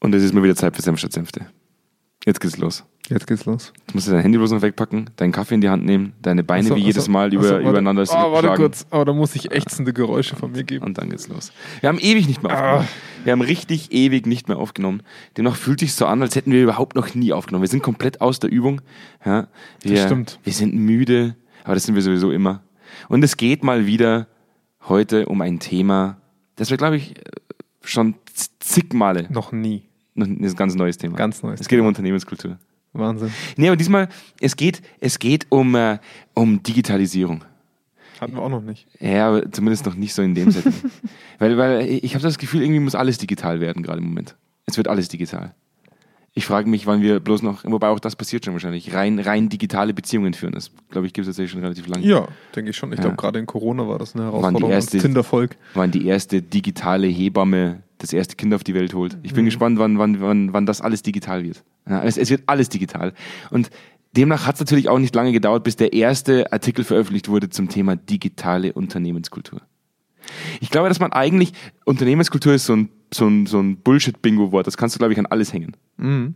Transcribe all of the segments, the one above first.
Und es ist mal wieder Zeit für Senf statt Senfte. Jetzt geht's los. Jetzt geht's los. Du musst dein Handy bloß noch wegpacken, deinen Kaffee in die Hand nehmen, deine Beine Achso, wie jedes achso, Mal über, achso, warte. übereinander Oh, warte schlagen. kurz. Aber da muss ich ächzende Geräusche von mir geben. Und dann geht's los. Wir haben ewig nicht mehr aufgenommen. Wir haben richtig ewig nicht mehr aufgenommen. Demnach fühlt sich so an, als hätten wir überhaupt noch nie aufgenommen. Wir sind komplett aus der Übung. Ja, wir, Das stimmt. Wir sind müde, aber das sind wir sowieso immer. Und es geht mal wieder heute um ein Thema, das wir, glaube ich, schon z- zig Male, Noch nie. Ein ganz neues Thema. Ganz neues Es geht um Unternehmenskultur. Wahnsinn. Nee, aber diesmal, es geht, es geht um, äh, um Digitalisierung. Hatten wir auch noch nicht. Ja, aber zumindest noch nicht so in dem Setting. weil, weil ich habe das Gefühl, irgendwie muss alles digital werden gerade im Moment. Es wird alles digital. Ich frage mich, wann wir bloß noch, wobei auch das passiert schon wahrscheinlich, rein, rein digitale Beziehungen führen. Das, glaube ich, gibt es tatsächlich schon relativ lange. Ja, denke ich schon. Ich Ja. glaube, gerade in Corona war das eine Waren die Herausforderung. erste- Tindervolk. Wann die erste digitale Hebamme das erste Kind auf die Welt holt. Ich bin gespannt, wann, wann, wann, wann das alles digital wird. Ja, es, es wird alles digital. Und demnach hat es natürlich auch nicht lange gedauert, bis der erste Artikel veröffentlicht wurde zum Thema digitale Unternehmenskultur. Ich glaube, dass man eigentlich, Unternehmenskultur ist so ein, so ein, so ein Bullshit-Bingo-Wort, das kannst du, glaube ich, an alles hängen.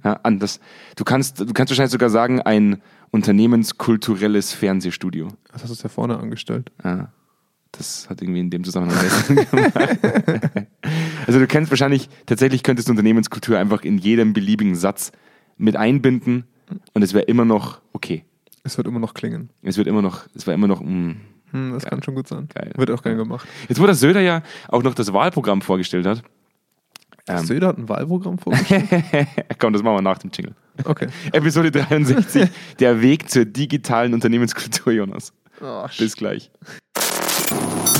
Ja, an das, du, kannst, du kannst wahrscheinlich sogar sagen, ein unternehmenskulturelles Fernsehstudio. Das hast du ja vorne angestellt. Ja, das hat irgendwie in dem Zusammenhang gemacht. Also du kennst wahrscheinlich, tatsächlich könntest du Unternehmenskultur einfach in jedem beliebigen Satz mit einbinden und es wäre immer noch okay. Es wird immer noch klingen. Es wird immer noch, es war immer noch, mm. Hm, das Geil. kann schon gut sein. Geil. Wird auch gern gemacht. Jetzt, wo der Söder ja auch noch das Wahlprogramm vorgestellt hat, Ähm. Söder hat ein Wahlprogramm vorgestellt. komm, das machen wir nach dem Jingle. Okay. Episode 63, der Weg zur digitalen Unternehmenskultur, Jonas. Oh, Bis gleich.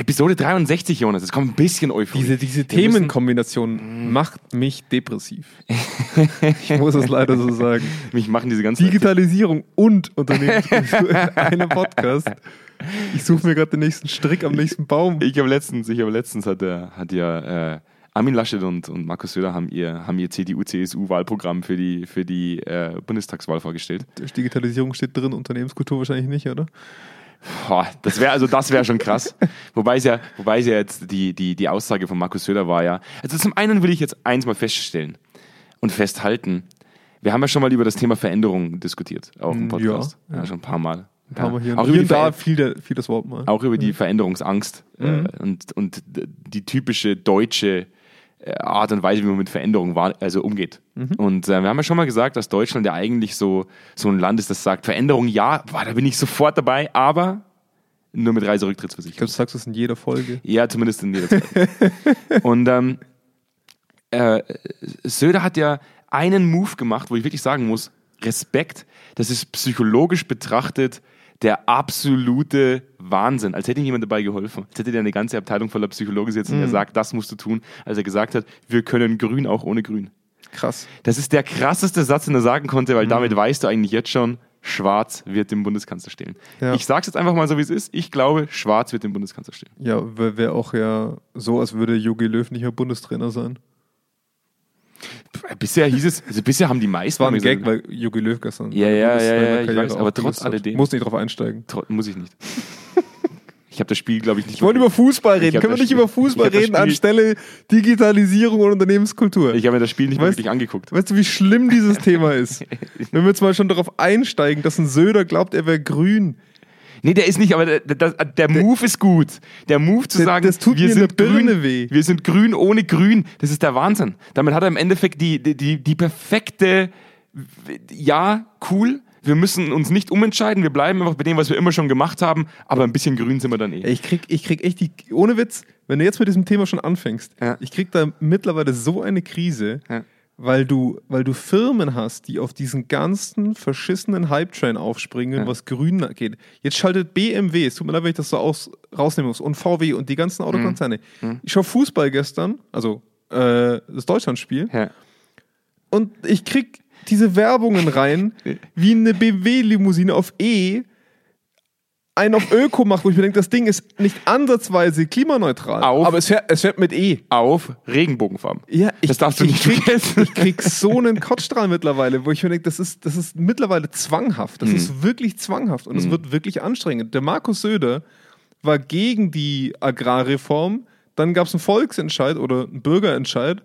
Episode 63, Jonas. Es kommt ein bisschen Euphorie. Diese, diese Themenkombination macht mich depressiv. ich muss es leider so sagen. Mich machen diese ganzen Digitalisierung und Unternehmenskultur in einem Podcast. Ich suche mir gerade den nächsten Strick am nächsten Baum. Ich habe letztens, ich habe letztens hat, der, hat ja äh, Armin Laschet und, und Markus Söder haben ihr, haben ihr CDU-CSU-Wahlprogramm für die, für die äh, Bundestagswahl vorgestellt. Digitalisierung steht drin, Unternehmenskultur wahrscheinlich nicht, oder? Boah, das wäre also das wäre schon krass. wobei es ja, wobei es ja jetzt die, die, die Aussage von Markus Söder war ja. Also zum einen will ich jetzt eins mal feststellen und festhalten. Wir haben ja schon mal über das Thema Veränderung diskutiert, auch im Mm, Podcast. ja, Ja, ja. schon ein paar Mal. Ja. Mal hier, auch über die und da fiel, der, fiel das Wort mal. auch über die Veränderungsangst Mhm. äh, und, und d- die typische deutsche Art und Weise, wie man mit Veränderungen wahr, also umgeht. Mhm. Und äh, wir haben ja schon mal gesagt, dass Deutschland ja eigentlich so, so ein Land ist, das sagt, Veränderung ja, boah, da bin ich sofort dabei, aber nur mit Ich Reiserücktrittsversicherung. glaube, du sagst das in jeder Folge. Ja, zumindest in jeder Zeit. und ähm, äh, Söder hat ja einen Move gemacht, wo ich wirklich sagen muss, Respekt, das ist psychologisch betrachtet der absolute Wahnsinn. Als hätte ihm jemand dabei geholfen. Als hätte der eine ganze Abteilung voller Psychologen sitzen, Mhm. der sagt, das musst du tun. Als er gesagt hat, wir können grün auch ohne grün. Krass. Das ist der krasseste Satz, den er sagen konnte, Mhm. weil damit weißt du eigentlich jetzt schon, Schwarz wird den Bundeskanzler stellen. Ja. Ich sag's jetzt einfach mal so, wie es ist. Ich glaube, Schwarz wird den Bundeskanzler stellen. Ja, wäre auch ja so, als würde Jogi Löw nicht mehr Bundestrainer sein. Bisher hieß es, also bisher haben die meisten. War ein Gag, weil Jogi Löw gestern. Ja, ja, ja, ja, ich weiß, aber trotz alledem. Muss nicht drauf einsteigen. muss ich nicht. Ich habe das Spiel, glaube ich, nicht. Wir wollen über Fußball reden. Können wir nicht über Fußball reden anstelle Digitalisierung und Unternehmenskultur? Ich habe mir das Spiel nicht Weißt- wirklich angeguckt. Weißt du, wie schlimm dieses Thema ist? Wenn wir jetzt mal schon darauf einsteigen, dass ein Söder glaubt, er wäre grün. Nee, der ist nicht, aber der, der, der Move ist gut. Der Move zu Der- sagen, das tut wir mir in sind grün, weh. wir sind grün ohne grün, das ist der Wahnsinn. Damit hat er im Endeffekt die, die, die, die perfekte, ja, cool, wir müssen uns nicht umentscheiden, wir bleiben einfach bei dem, was wir immer schon gemacht haben, aber ein bisschen grün sind wir dann eh. Ich krieg, ich krieg echt die, ohne Witz, wenn du jetzt mit diesem Thema schon anfängst, Ja. ich krieg da mittlerweile so eine Krise, Ja. Weil, du, weil du Firmen hast, die auf diesen ganzen verschissenen Hype-Train aufspringen, Ja. was grün geht. Jetzt schaltet BMW, es tut mir leid, wenn ich das so aus, rausnehmen muss, und VW und die ganzen Autokonzerne. Mhm. Ich schaue Fußball gestern, also äh, das Deutschlandspiel, Ja. und ich krieg diese Werbungen rein, wie eine BMW-Limousine auf E einen auf Öko macht, wo ich mir denke, das Ding ist nicht ansatzweise klimaneutral. Auf. Aber es fährt, es fährt mit E. Auf Regenbogenfarben. Ja, ich, Das darfst du ich nicht krieg, vergessen. Ich krieg so einen Kotzstrahl mittlerweile, wo ich mir denke, das ist, das ist mittlerweile zwanghaft. Das Mhm. ist wirklich zwanghaft und es wird wirklich anstrengend. Der Markus Söder war gegen die Agrarreform, dann gab es einen Volksentscheid oder einen Bürgerentscheid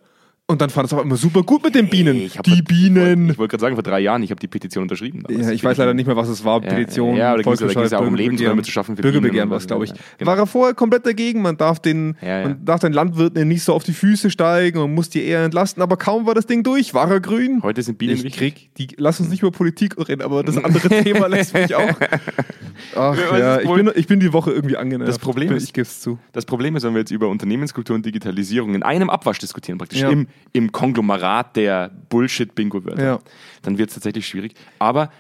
und dann fand es auch immer super gut mit den Bienen. Ich hab- die Bienen. ich wollte gerade sagen, vor drei Jahren, ich habe die Petition unterschrieben. Ja, ich weiß leider nicht mehr, was es war. Ja, Petition, ja, da ja- da ging's ja auch um Volksentscheid, Lebensräume zu schaffen für Bürgerbegehren war es, glaube ich. ja, genau. War er vorher komplett dagegen. Man darf den, man darf den Landwirten nicht so auf die Füße steigen und muss die eher entlasten. Aber kaum war das Ding durch, war er grün. Heute sind Bienen ich krieg, die, lass uns nicht über Politik reden, aber das andere Thema lässt mich auch. Ach Ja, ich bin, ich bin die Woche irgendwie angenervt. Das Problem ich, ist- ich gebe es zu. Das Problem ist, wenn wir jetzt über Unternehmenskultur und Digitalisierung in einem Abwasch diskutieren, praktisch im, im Konglomerat der Bullshit-Bingo-Wörter, Ja. dann wird es tatsächlich schwierig. Aber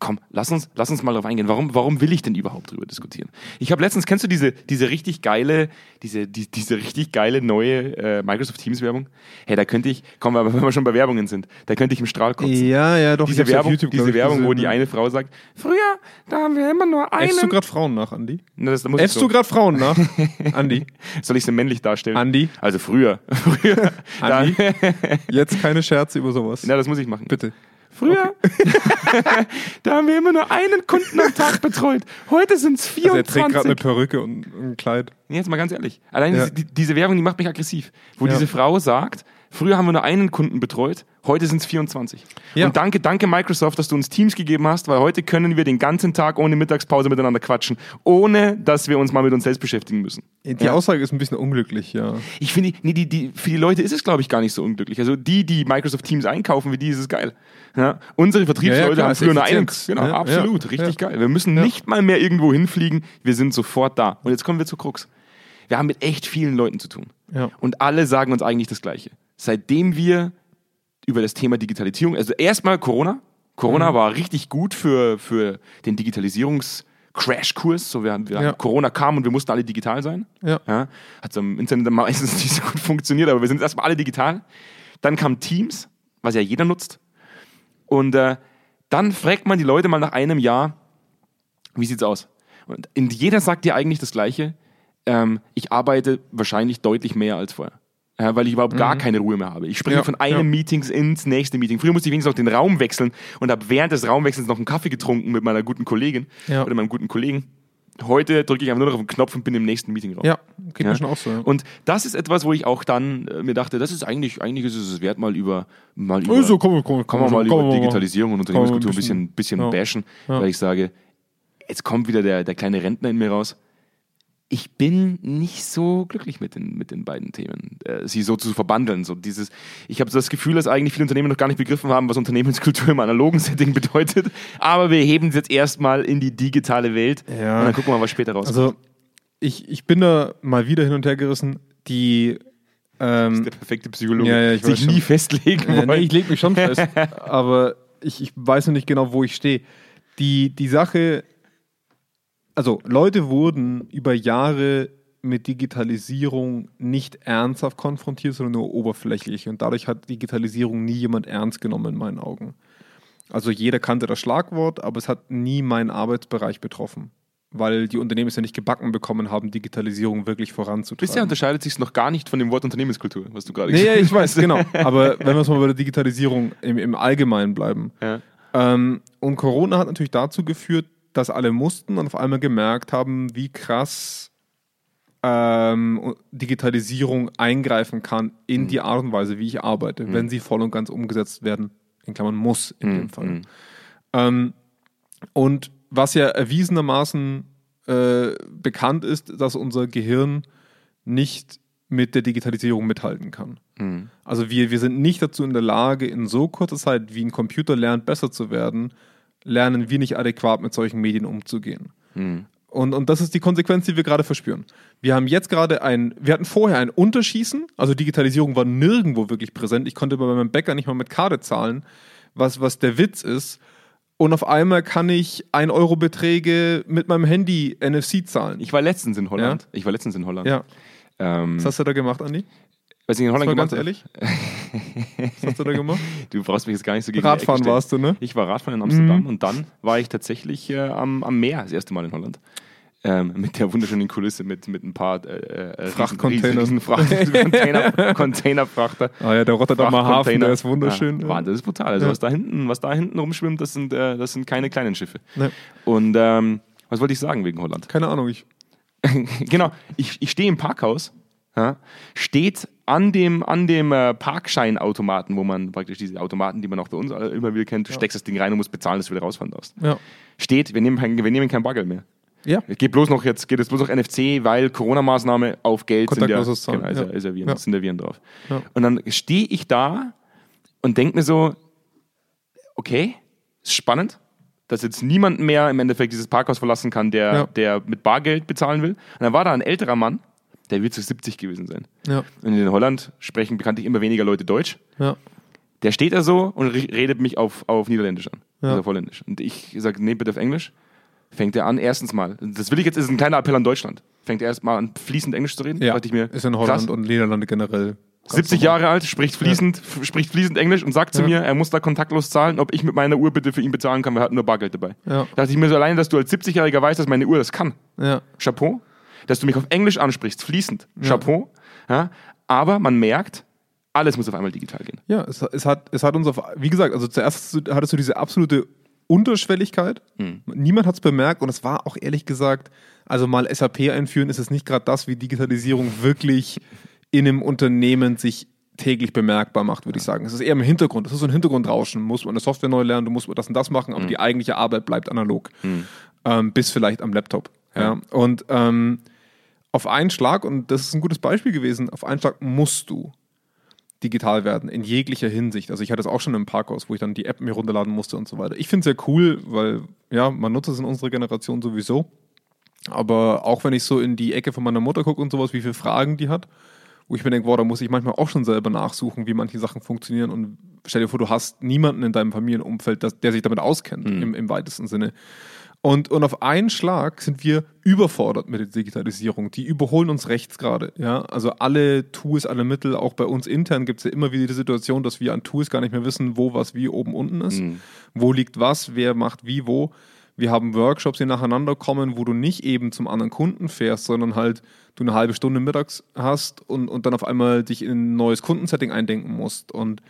komm, lass uns, lass uns mal darauf eingehen. Warum, warum will ich denn überhaupt drüber diskutieren? Ich habe letztens, kennst du diese, diese richtig geile, diese, die, diese richtig geile neue äh, Microsoft Teams Werbung? Hey, da könnte ich, komm, aber wenn wir schon bei Werbungen sind, da könnte ich im Strahl kotzen. Ja, ja, doch. Diese Werbung, YouTube, diese Werbung, wo gesehen, die ja. eine Frau sagt, früher, da haben wir immer nur einen. Äffst du gerade Frauen nach, Andi? Na, das, da Äffst so- du gerade Frauen nach? Andi? Soll ich sie männlich darstellen? Andi? Also früher. früher Andi? Jetzt keine Scherze über sowas. na, das muss ich machen. Bitte. Früher, da haben wir immer nur einen Kunden am Tag betreut. Heute sind es Also er trägt 24. gerade eine Perücke und ein Kleid. Nee, jetzt mal ganz ehrlich. Allein Ja. diese, die, diese Werbung, die macht mich aggressiv. Wo Ja. diese Frau sagt, früher haben wir nur einen Kunden betreut, heute sind es 24. Ja. Und danke, danke Microsoft, dass du uns Teams gegeben hast, weil heute können wir den ganzen Tag ohne Mittagspause miteinander quatschen, ohne dass wir uns mal mit uns selbst beschäftigen müssen. Die Ja. Aussage ist ein bisschen unglücklich, ja. Ich finde, nee, die, die, für die Leute ist es, glaube ich, gar nicht so unglücklich. Also die, die Microsoft Teams einkaufen, für die ist es geil. Ja? Unsere Vertriebsleute klar, haben früher nur einen. Effizienz. Genau, absolut, richtig geil. Wir müssen nicht mal mehr irgendwo hinfliegen, wir sind sofort da. Und jetzt kommen wir zur Krux. Wir haben mit echt vielen Leuten zu tun. Ja. Und alle sagen uns eigentlich das Gleiche. Seitdem wir über das Thema Digitalisierung, also erstmal Corona. Corona Mhm. war richtig gut für, für den Digitalisierungs-Crashkurs. So, wir, wir, Ja. Corona kam und wir mussten alle digital sein. Ja. Ja, hat so im Internet meistens nicht so gut funktioniert, aber wir sind erstmal alle digital. Dann kam Teams, was ja jeder nutzt. Und äh, dann fragt man die Leute mal nach einem Jahr, wie sieht's aus? Und jeder sagt dir eigentlich das Gleiche. Ähm, ich arbeite wahrscheinlich deutlich mehr als vorher. Ja, weil ich überhaupt gar keine Ruhe mehr habe. Ich springe Ja, von einem ja. Meetings ins nächste Meeting. Früher musste ich wenigstens noch den Raum wechseln und habe während des Raumwechsels noch einen Kaffee getrunken mit meiner guten Kollegin Ja. oder meinem guten Kollegen. Heute drücke ich einfach nur noch auf den Knopf und bin im nächsten Meeting raus. Ja, geht Ja. mir schon auch so. Und das ist etwas, wo ich auch dann äh, mir dachte, das ist eigentlich, eigentlich ist es wert, mal über, mal über, Also, komm, komm, kann man mal komm, über komm, Digitalisierung und Unternehmenskultur ein bisschen, bisschen- bisschen bashen, weil ich sage, jetzt kommt wieder der, der kleine Rentner in mir raus. Ich bin nicht so glücklich mit den, mit den beiden Themen, äh, sie so zu verbandeln. So dieses, ich habe das Gefühl, dass eigentlich viele Unternehmen noch gar nicht begriffen haben, was Unternehmenskultur im analogen Setting bedeutet. Aber wir heben es jetzt erstmal in die digitale Welt Ja. und dann gucken wir mal, was später rauskommt. Also, ich, ich bin da mal wieder hin und her gerissen. Die. Ähm, der perfekte Psychologe. Ja, ja, ich sich nie festlegen Äh, nee, ich lege mich schon fest, aber ich, ich weiß noch nicht genau, wo ich stehe. Die, die Sache, also Leute wurden über Jahre mit Digitalisierung nicht ernsthaft konfrontiert, sondern nur oberflächlich. Und dadurch hat Digitalisierung nie jemand ernst genommen in meinen Augen. Also jeder kannte das Schlagwort, aber es hat nie meinen Arbeitsbereich betroffen. Weil die Unternehmen es ja nicht gebacken bekommen haben, Digitalisierung wirklich voranzutreiben. Bisher unterscheidet sich noch gar nicht von dem Wort Unternehmenskultur, was du gerade Nee, ja, gesagt ich weiß, genau. Aber wenn wir uns mal bei der Digitalisierung im, im Allgemeinen bleiben. Ja. Ähm, und Corona hat natürlich dazu geführt, dass alle mussten und auf einmal gemerkt haben, wie krass ähm, Digitalisierung eingreifen kann in die Art und Weise, wie ich arbeite, wenn sie voll und ganz umgesetzt werden, in Klammern muss in dem Fall. mhm. Ähm, und was ja erwiesenermaßen äh, bekannt ist, dass unser Gehirn nicht mit der Digitalisierung mithalten kann. Mhm. Also wir, wir sind nicht dazu in der Lage, in so kurzer Zeit, wie ein Computer lernt, besser zu werden, lernen wir nicht adäquat mit solchen Medien umzugehen. Mhm. Und, und das ist die Konsequenz, die wir gerade verspüren. Wir haben jetzt gerade ein, wir hatten vorher ein Unterschießen, also Digitalisierung war nirgendwo wirklich präsent. Ich konnte bei meinem Bäcker nicht mal mit Karte zahlen, was, was der Witz ist. Und auf einmal kann ich 1-Euro-Beträge mit meinem Handy NFC zahlen. Ich war letztens in Holland. Ich war letztens in Holland. ja. Ähm, Was hast du da gemacht, Andi? Was ich in Holland gemacht ganz ehrlich? habe. Was hast du da gemacht? Du brauchst mich jetzt gar nicht so gegen Radfahren warst du, ne? Ich war Radfahren in Amsterdam und dann war ich tatsächlich äh, am, am Meer das erste Mal in Holland. Ähm, mit der wunderschönen Kulisse, mit, mit ein paar äh, äh, Frachtcontainern. riesen, riesen Fracht, Container, Containerfrachter. Ah ja, der Rotterdamer Hafen, Frachtcontainer. der ist wunderschön. Ja. Wahnsinn, das ist brutal. Also Ja. was, da hinten, was da hinten rumschwimmt, das sind, äh, das sind keine kleinen Schiffe. Ne. Und ähm, was wollte ich sagen wegen Holland? Keine Ahnung, ich. genau, ich, ich stehe im Parkhaus, ja, steht an dem, an dem äh, Parkscheinautomaten, wo man praktisch diese Automaten, die man auch bei uns immer wieder kennt, steckst das Ding rein und musst bezahlen, dass du wieder rausfahren darfst. Ja. Steht, wir nehmen, kein, wir nehmen kein Bargeld mehr. Ja. Es geht bloß noch jetzt, geht jetzt bloß noch NFC, weil Corona-Maßnahme auf Geld sind ja, genau, ist, ja. ja. Ist ja Viren, Ja. sind ja Viren drauf. Ja. Und dann stehe ich da und denke mir so, okay, ist spannend, dass jetzt niemand mehr im Endeffekt dieses Parkhaus verlassen kann, der, Ja. der mit Bargeld bezahlen will. Und dann war da ein älterer Mann, der wird zu 70 gewesen sein. Ja. Und in Holland sprechen bekanntlich immer weniger Leute Deutsch. Ja. Der steht da so und re- redet mich auf, auf Niederländisch an. Ja. Also auf Holländisch. Und ich sage, nee, bitte auf Englisch. Fängt er an, erstens mal. Das will ich jetzt, ist ein kleiner Appell an Deutschland. Fängt er erst mal an, fließend Englisch zu reden. ja. Dachte ich mir, ist in Holland krass, und Niederlande generell. ganz 70 normal. Jahre alt, spricht fließend, f- spricht fließend Englisch und sagt zu Ja. mir, er muss da kontaktlos zahlen, ob ich mit meiner Uhr bitte für ihn bezahlen kann, weil er hat nur Bargeld dabei. Ja. Da dachte ich mir so alleine, dass du als 70-Jähriger weißt, dass meine Uhr das kann. Ja. Chapeau. Dass du mich auf Englisch ansprichst, fließend. Chapeau. Ja. Aber man merkt, alles muss auf einmal digital gehen. Ja, es, es, hat, es hat uns auf, wie gesagt, also zuerst hattest du diese absolute Unterschwelligkeit. Hm. Niemand hat es bemerkt und es war auch ehrlich gesagt, also mal SAP einführen, ist es nicht gerade das, wie Digitalisierung wirklich in einem Unternehmen sich täglich bemerkbar macht, würde ich sagen. Es ist eher im Hintergrund. Es ist so ein Hintergrundrauschen. Muss man eine Software neu lernen, du musst das und das machen, Hm. aber die eigentliche Arbeit bleibt analog. Ähm, bis vielleicht am Laptop. Ja. Und ähm, auf einen Schlag, und das ist ein gutes Beispiel gewesen, auf einen Schlag musst du digital werden, in jeglicher Hinsicht. Also ich hatte es auch schon im Parkhaus, wo ich dann die App mir runterladen musste und so weiter. Ich finde es sehr cool, weil ja, man nutzt es in unserer Generation sowieso. Aber auch wenn ich so in die Ecke von meiner Mutter gucke und sowas, wie viele Fragen die hat, wo ich mir denke, boah, da muss ich manchmal auch schon selber nachsuchen, wie manche Sachen funktionieren. Und stell dir vor, du hast niemanden in deinem Familienumfeld, das, der sich damit auskennt, im, im weitesten Sinne. Und, und auf einen Schlag sind wir überfordert mit der Digitalisierung. Die überholen uns rechts gerade. Ja? Also alle Tools, alle Mittel, auch bei uns intern gibt es ja immer wieder die Situation, dass wir an Tools gar nicht mehr wissen, wo was wie oben unten ist. Wo liegt was, wer macht wie wo. Wir haben Workshops, die nacheinander kommen, wo du nicht eben zum anderen Kunden fährst, sondern halt du eine halbe Stunde mittags hast und, und dann auf einmal dich in ein neues Kundensetting eindenken musst. Und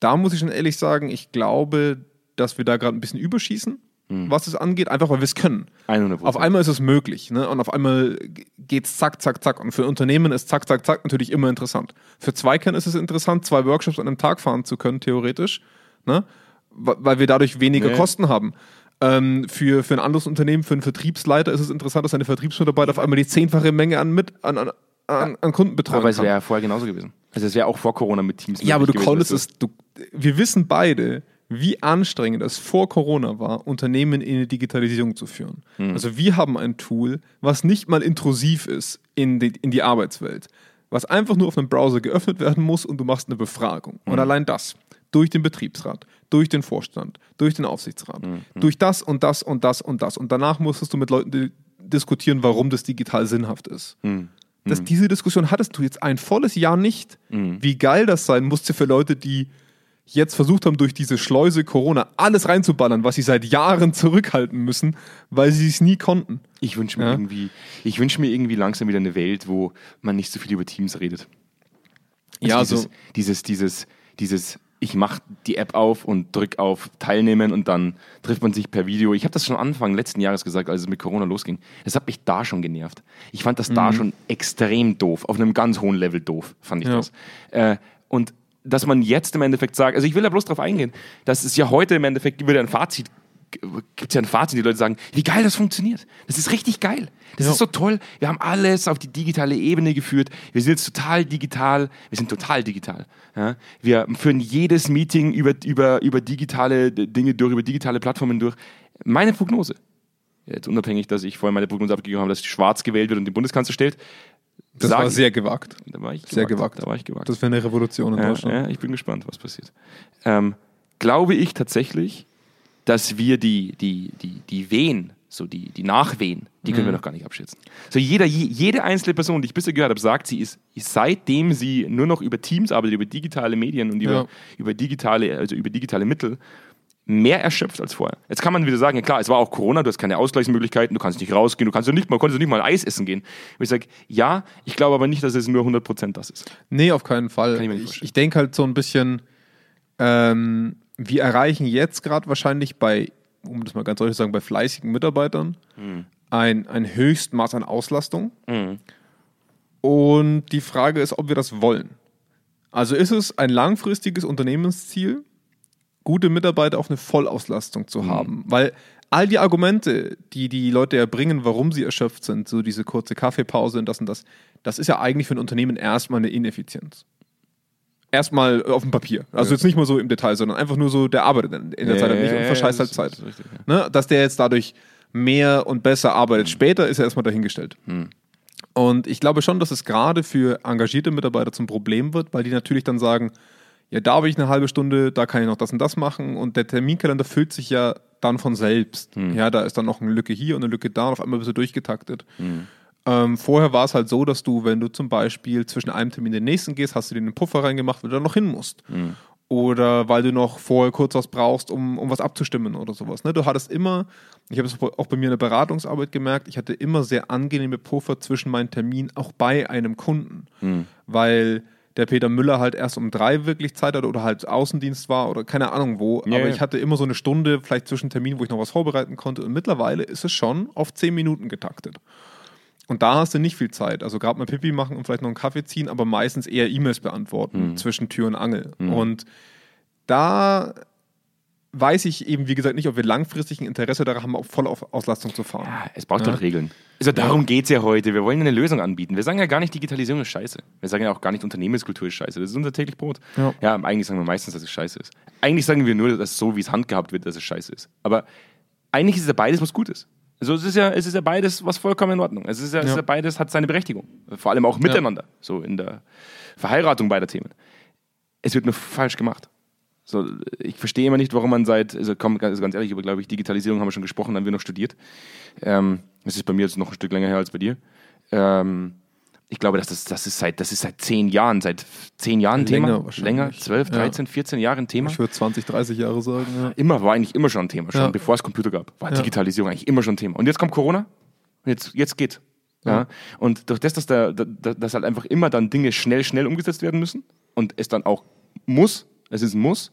da muss ich schon ehrlich sagen, ich glaube, dass wir da gerade ein bisschen überschießen, was es angeht, einfach weil wir es können. 100 Auf einmal ist es möglich ne? und auf einmal geht es zack, zack, zack. Und für Unternehmen ist zack, zack, zack natürlich immer interessant. Für Zweikern ist es interessant, zwei Workshops an einem Tag fahren zu können, theoretisch, ne? Weil wir dadurch weniger Nee. Kosten haben. Ähm, für, für ein anderes Unternehmen, für einen Vertriebsleiter ist es interessant, dass seine Vertriebsmitarbeiter auf einmal die zehnfache Menge an, mit, an, an, an, an Kunden betreuen Aber es kann. wäre ja vorher genauso gewesen. Also es wäre auch vor Corona mit Teams. Ja, aber du konntest es, du, wir wissen beide, wie anstrengend es vor Corona war, Unternehmen in die Digitalisierung zu führen. Hm. Also wir haben ein Tool, was nicht mal intrusiv ist in die, in die Arbeitswelt, was einfach nur auf einem Browser geöffnet werden muss und du machst eine Befragung. Und Hm. allein das, durch den Betriebsrat, durch den Vorstand, durch den Aufsichtsrat, Hm, durch das und das und das und das. Und danach musstest du mit Leuten di- diskutieren, warum das digital sinnhaft ist. Hm. Das, Diese Diskussion hattest du jetzt ein volles Jahr nicht. Wie geil das sein musste für Leute, die jetzt versucht haben, durch diese Schleuse Corona alles reinzuballern, was sie seit Jahren zurückhalten müssen, weil sie es nie konnten. Ich wünsche mir Ja. irgendwie, ich wünsche mir irgendwie langsam wieder eine Welt, wo man nicht so viel über Teams redet. Ja, Also dieses, so- dieses, dieses, dieses, ich mache die App auf und drücke auf Teilnehmen und dann trifft man sich per Video. Ich habe das schon Anfang letzten Jahres gesagt, als es mit Corona losging. Das hat mich da schon genervt. Ich fand das Mhm. da schon extrem doof, auf einem ganz hohen Level doof, fand ich Ja. das. Äh, und dass man jetzt im Endeffekt sagt, also ich will da bloß drauf eingehen, dass es ja heute im Endeffekt wieder ein Fazit gibt es ja ein Fazit, die Leute sagen, wie geil das funktioniert. Das ist richtig geil. Das Ja. ist so toll. Wir haben alles auf die digitale Ebene geführt. Wir sind jetzt total digital. Wir sind total digital. Ja? Wir führen jedes Meeting über, über, über digitale Dinge durch, über digitale Plattformen durch. Meine Prognose, jetzt unabhängig, dass ich vorhin meine Prognose abgegeben habe, dass Schwarz gewählt wird und den Bundeskanzler stellt, Das sagen- war sehr gewagt. da war ich Sehr gewagt. Da war ich gewagt. Das wäre eine Revolution in Ja, Deutschland. ja, ich bin gespannt, was passiert. Ähm, glaube ich tatsächlich, dass wir die, die, die, die Wehen so die, die Nachwehen, die können wir noch gar nicht abschätzen. So jeder, je, jede einzelne Person, die ich bisher gehört habe, sagt, sie ist, seitdem sie nur noch über Teams arbeitet, über digitale Medien und über, Ja. über digitale, also über digitale Mittel, mehr erschöpft als vorher. Jetzt kann man wieder sagen, ja klar, es war auch Corona, du hast keine Ausgleichsmöglichkeiten, du kannst nicht rausgehen, du kannst nicht mal, konntest nicht mal Eis essen gehen. Und ich sage, ja, ich glaube aber nicht, dass es nur 100% das ist. Nee, auf keinen Fall. Kann ich mir nicht ich ich denke halt so ein bisschen, ähm, wir erreichen jetzt gerade wahrscheinlich bei, um das mal ganz deutlich zu sagen, bei fleißigen Mitarbeitern Hm. ein, ein Höchstmaß an Auslastung. Und die Frage ist, ob wir das wollen. Also ist es ein langfristiges Unternehmensziel, gute Mitarbeiter auf eine Vollauslastung zu haben? Weil all die Argumente, die die Leute erbringen, warum sie erschöpft sind, so diese kurze Kaffeepause und das und das, das ist ja eigentlich für ein Unternehmen erstmal eine Ineffizienz. Erstmal auf dem Papier. Also jetzt nicht mal so im Detail, sondern einfach nur so, der arbeitet in der Zeit halt nicht und verscheißt halt Zeit. das richtig, ja. Ne? Dass der jetzt dadurch mehr und besser arbeitet später, ist ja erstmal dahingestellt. Und ich glaube schon, dass es gerade für engagierte Mitarbeiter zum Problem wird, weil die natürlich dann sagen, ja, da habe ich eine halbe Stunde, da kann ich noch das und das machen und der Terminkalender füllt sich ja dann von selbst. Ja, da ist dann noch eine Lücke hier und eine Lücke da und auf einmal bist du durchgetaktet. Ähm, vorher war es halt so, dass du, wenn du zum Beispiel zwischen einem Termin und den nächsten gehst, hast du dir einen Puffer reingemacht, weil du da noch hin musst. Oder weil du noch vorher kurz was brauchst, um, um was abzustimmen oder sowas. Ne? Du hattest immer, ich habe es auch bei mir in der Beratungsarbeit gemerkt, ich hatte immer sehr angenehme Puffer zwischen meinen Terminen, auch bei einem Kunden. Weil der Peter Müller halt erst um drei wirklich Zeit hatte oder halt Außendienst war oder keine Ahnung wo. Ja, aber ja. ich hatte immer so eine Stunde, vielleicht zwischen Terminen, wo ich noch was vorbereiten konnte. Und mittlerweile ist es schon auf zehn Minuten getaktet. Und da hast du nicht viel Zeit. Also gerade mal Pipi machen und vielleicht noch einen Kaffee ziehen, aber meistens eher E-Mails beantworten zwischen Tür und Angel. Und da weiß ich eben, wie gesagt, nicht, ob wir langfristig ein Interesse daran haben, auf Auslastung zu fahren. Ja, es braucht halt Regeln. Also darum geht es ja heute. Wir wollen eine Lösung anbieten. Wir sagen ja gar nicht, Digitalisierung ist scheiße. Wir sagen ja auch gar nicht, Unternehmenskultur ist scheiße. Das ist unser täglich Brot. Ja. eigentlich sagen wir meistens, dass es scheiße ist. Eigentlich sagen wir nur, dass so, wie es handgehabt wird, dass es scheiße ist. Aber eigentlich ist ja beides was Gutes. Also es ist ja, es ist ja beides was vollkommen in Ordnung. Es ist ja, es ist Ja. ja beides hat seine Berechtigung. Vor allem auch miteinander. So in der Verheiratung beider Themen. Es wird nur falsch gemacht. So, ich verstehe immer nicht, warum man seit, also komm, ganz, ganz ehrlich, über, glaube ich, Digitalisierung haben wir schon gesprochen, haben wir noch studiert. Ähm, das ist bei mir jetzt noch ein Stück länger her als bei dir. Ähm, ich glaube, dass das, das, ist seit, das ist seit zehn Jahren, seit zehn Jahren ein Länger Thema. wahrscheinlich. Länger, zwölf, Ja. 13, 14 Jahre ein Thema. Ich würde 20, 30 Jahre sagen. Ja. Immer, war eigentlich immer schon ein Thema, schon Ja. bevor es Computer gab. War Ja. Digitalisierung eigentlich immer schon ein Thema. Und jetzt kommt Corona und jetzt, jetzt geht. Ja. Und durch das, dass, da, da, dass halt einfach immer dann Dinge schnell, schnell umgesetzt werden müssen und es dann auch muss, es ist ein Muss,